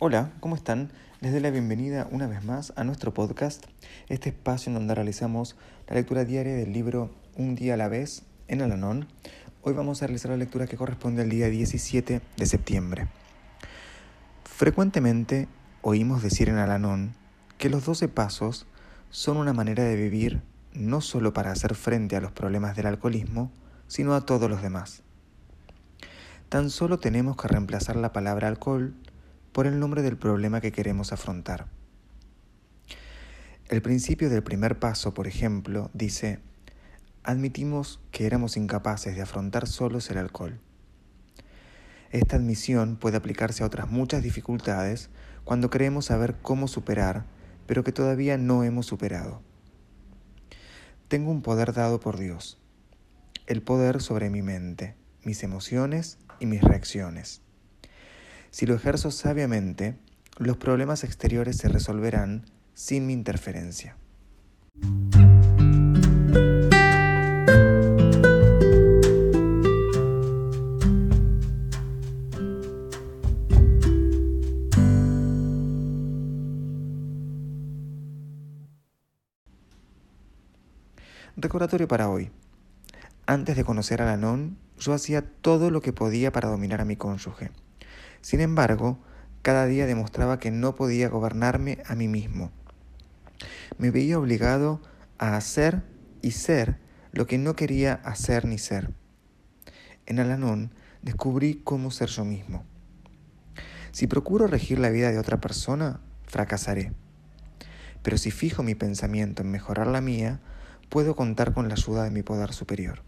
Hola, ¿cómo están? Les doy la bienvenida una vez más a nuestro podcast, este espacio en donde realizamos la lectura diaria del libro Un día a la vez en Alanón. Hoy vamos a realizar la lectura que corresponde al día 17 de septiembre. Frecuentemente oímos decir en Alanón que los 12 pasos son una manera de vivir no solo para hacer frente a los problemas del alcoholismo, sino a todos los demás. Tan solo tenemos que reemplazar la palabra alcohol por el nombre del problema que queremos afrontar. El principio del primer paso, por ejemplo, dice, admitimos que éramos incapaces de afrontar solos el alcohol. Esta admisión puede aplicarse a otras muchas dificultades cuando creemos saber cómo superar, pero que todavía no hemos superado. Tengo un poder dado por Dios, el poder sobre mi mente, mis emociones y mis reacciones. Si lo ejerzo sabiamente, los problemas exteriores se resolverán sin mi interferencia. Recordatorio para hoy. Antes de conocer a Lanón, yo hacía todo lo que podía para dominar a mi cónyuge. Sin embargo, cada día demostraba que no podía gobernarme a mí mismo. Me veía obligado a hacer y ser lo que no quería hacer ni ser. En Alanón descubrí cómo ser yo mismo. Si procuro regir la vida de otra persona, fracasaré. Pero si fijo mi pensamiento en mejorar la mía, puedo contar con la ayuda de mi poder superior.